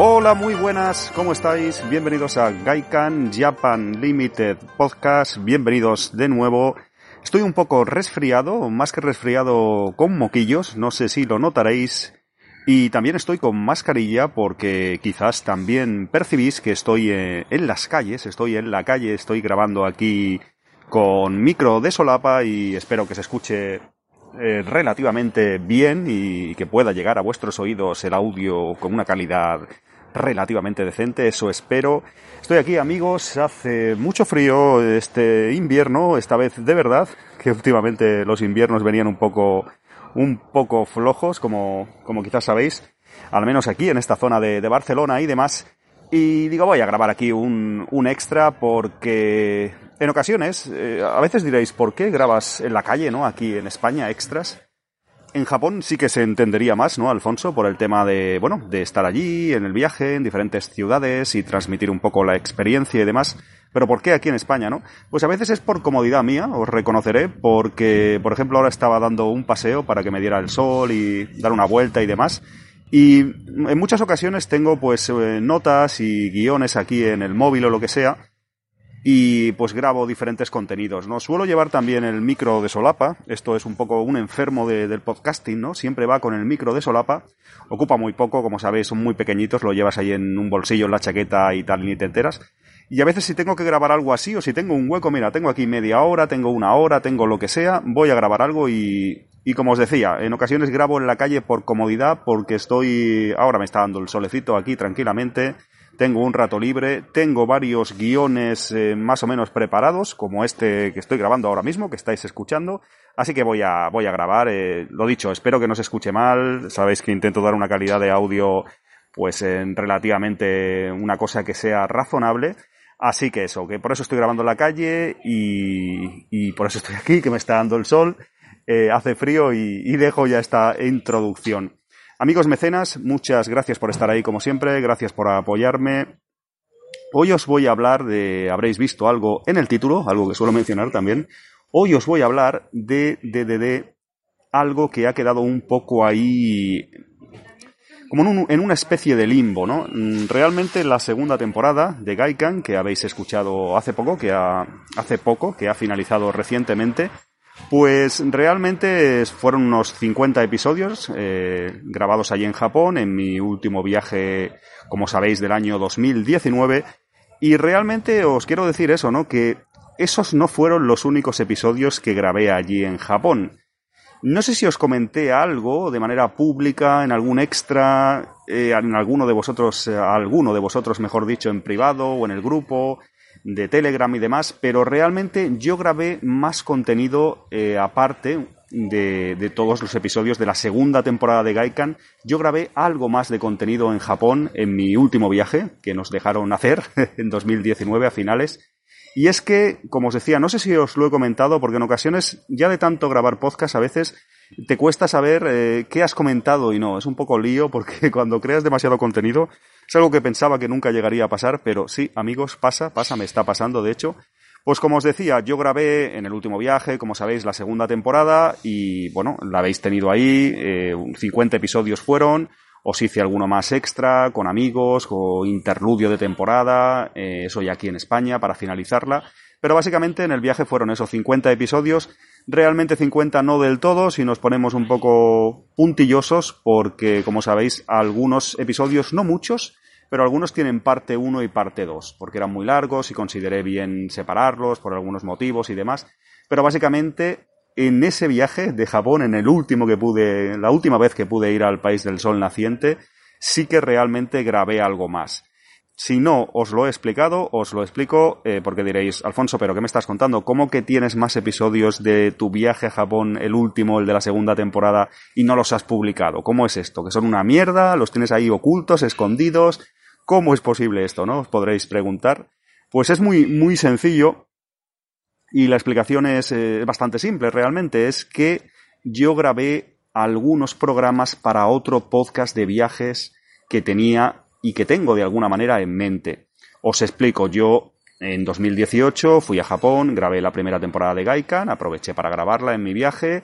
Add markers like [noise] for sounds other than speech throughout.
Hola, muy buenas, ¿cómo estáis? Bienvenidos a Gaikan Japan Limited Podcast, bienvenidos de nuevo. Estoy un poco resfriado, más que resfriado con moquillos, no sé si lo notaréis. Y también estoy con mascarilla porque quizás también percibís que estoy eh, en las calles, estoy en la calle, estoy grabando aquí con micro de solapa y espero que se escuche eh, relativamente bien y que pueda llegar a vuestros oídos el audio con una calidad relativamente decente, eso espero. Estoy aquí amigos, hace mucho frío este invierno, esta vez de verdad, que últimamente los inviernos venían un poco, un poco flojos, como, como quizás sabéis, al menos aquí en esta zona de, de Barcelona y demás. Y digo, voy a grabar aquí un, un extra porque en ocasiones, eh, a veces diréis, ¿por qué grabas en la calle, no? Aquí en España, extras. En Japón sí que se entendería más, ¿no, Alfonso? Por el tema de, bueno, de estar allí, en el viaje, en diferentes ciudades y transmitir un poco la experiencia y demás. Pero ¿por qué aquí en España, no? Pues a veces es por comodidad mía, os reconoceré, porque, por ejemplo, ahora estaba dando un paseo para que me diera el sol y dar una vuelta y demás. Y en muchas ocasiones tengo pues eh, notas y guiones aquí en el móvil o lo que sea y pues grabo diferentes contenidos, ¿no? Suelo llevar también el micro de solapa, esto es un poco un enfermo del podcasting, ¿no? Siempre va con el micro de solapa, ocupa muy poco, como sabéis, son muy pequeñitos, lo llevas ahí en un bolsillo, en la chaqueta y tal, ni te enteras. Y a veces si tengo que grabar algo así, o si tengo un hueco, mira, tengo aquí media hora, tengo una hora, tengo lo que sea, voy a grabar algo y, y como os decía, en ocasiones grabo en la calle por comodidad, porque estoy, ahora me está dando el solecito aquí tranquilamente, tengo un rato libre, tengo varios guiones eh, más o menos preparados, como este que estoy grabando ahora mismo, que estáis escuchando, así que voy a, voy a grabar, eh, lo dicho, espero que no se escuche mal, sabéis que intento dar una calidad de audio pues en relativamente una cosa que sea razonable, así que eso, que por eso estoy grabando en la calle y, y por eso estoy aquí, que me está dando el sol, eh, hace frío y, y dejo ya esta introducción. Amigos mecenas, muchas gracias por estar ahí como siempre, gracias por apoyarme. Hoy os voy a hablar de, habréis visto algo en el título, algo que suelo mencionar también. Hoy os voy a hablar de, de, de, algo que ha quedado un poco ahí como en, un, en, una especie de limbo, ¿no? Realmente la segunda temporada de Gaikan, que habéis escuchado hace poco, que ha, hace poco, que ha finalizado recientemente, pues realmente fueron unos 50 episodios eh, grabados allí en Japón en mi último viaje, como sabéis, del año 2019. Y realmente os quiero decir eso, ¿no? Que esos no fueron los únicos episodios que grabé allí en Japón. No sé si os comenté algo de manera pública, en algún extra, eh, en alguno de vosotros, eh, alguno de vosotros, mejor dicho, en privado o en el grupo, de Telegram y demás, pero realmente yo grabé más contenido eh, aparte de, de, todos los episodios de la segunda temporada de Gaikan. Yo grabé algo más de contenido en Japón en mi último viaje, que nos dejaron hacer [laughs] en 2019 a finales. Y es que, como os decía, no sé si os lo he comentado, porque en ocasiones, ya de tanto grabar podcast, a veces te cuesta saber eh, qué has comentado y no. Es un poco lío porque [laughs] cuando creas demasiado contenido, es algo que pensaba que nunca llegaría a pasar, pero sí, amigos, pasa, pasa, me está pasando, de hecho. Pues como os decía, yo grabé en el último viaje, como sabéis, la segunda temporada y bueno, la habéis tenido ahí, eh, 50 episodios fueron, os hice alguno más extra, con amigos, con interludio de temporada, eh, eso ya aquí en España para finalizarla. Pero básicamente en el viaje fueron esos 50 episodios, realmente 50 no del todo, si nos ponemos un poco puntillosos, porque como sabéis, algunos episodios, no muchos, pero algunos tienen parte 1 y parte 2, porque eran muy largos y consideré bien separarlos por algunos motivos y demás. Pero básicamente en ese viaje de Japón, en el último que pude, la última vez que pude ir al país del sol naciente, sí que realmente grabé algo más. Si no os lo he explicado, os lo explico eh, porque diréis, Alfonso, pero ¿qué me estás contando? ¿Cómo que tienes más episodios de tu viaje a Japón, el último, el de la segunda temporada, y no los has publicado? ¿Cómo es esto? ¿Que son una mierda? ¿Los tienes ahí ocultos, escondidos? ¿Cómo es posible esto, no? Os podréis preguntar. Pues es muy, muy sencillo y la explicación es eh, bastante simple realmente. Es que yo grabé algunos programas para otro podcast de viajes que tenía y que tengo de alguna manera en mente. Os explico, yo en 2018 fui a Japón, grabé la primera temporada de Gaikan, aproveché para grabarla en mi viaje.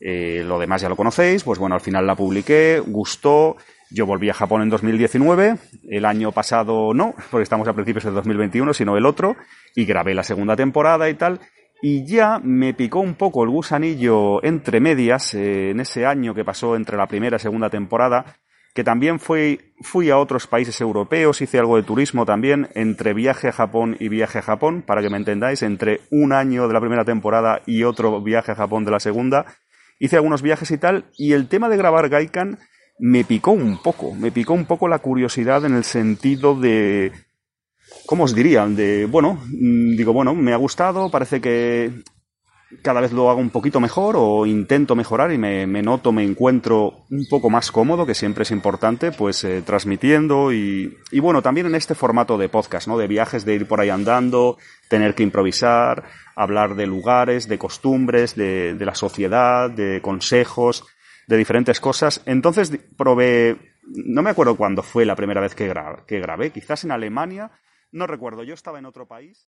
Eh, lo demás ya lo conocéis, pues bueno, al final la publiqué, gustó, yo volví a Japón en 2019, el año pasado no, [laughs] porque estamos a principios del 2021, sino el otro, y grabé la segunda temporada y tal, y ya me picó un poco el gusanillo entre medias, eh, en ese año que pasó entre la primera y segunda temporada, que también fui, fui a otros países europeos, hice algo de turismo también, entre viaje a Japón y viaje a Japón, para que me entendáis, entre un año de la primera temporada y otro viaje a Japón de la segunda, hice algunos viajes y tal, y el tema de grabar Gaikan me picó un poco, me picó un poco la curiosidad en el sentido de, ¿cómo os dirían? De, bueno, mm, digo, bueno, me ha gustado, parece que cada vez lo hago un poquito mejor o intento mejorar y me, noto, me encuentro un poco más cómodo, que siempre es importante, pues eh, transmitiendo y, y, bueno, también en este formato de podcast, ¿no? De viajes, de ir por ahí andando, tener que improvisar, hablar de lugares, de costumbres, de, de la sociedad, de consejos de diferentes cosas. Entonces probé, no me acuerdo cuándo fue la primera vez que, que grabé, quizás en Alemania, no recuerdo, yo estaba en otro país.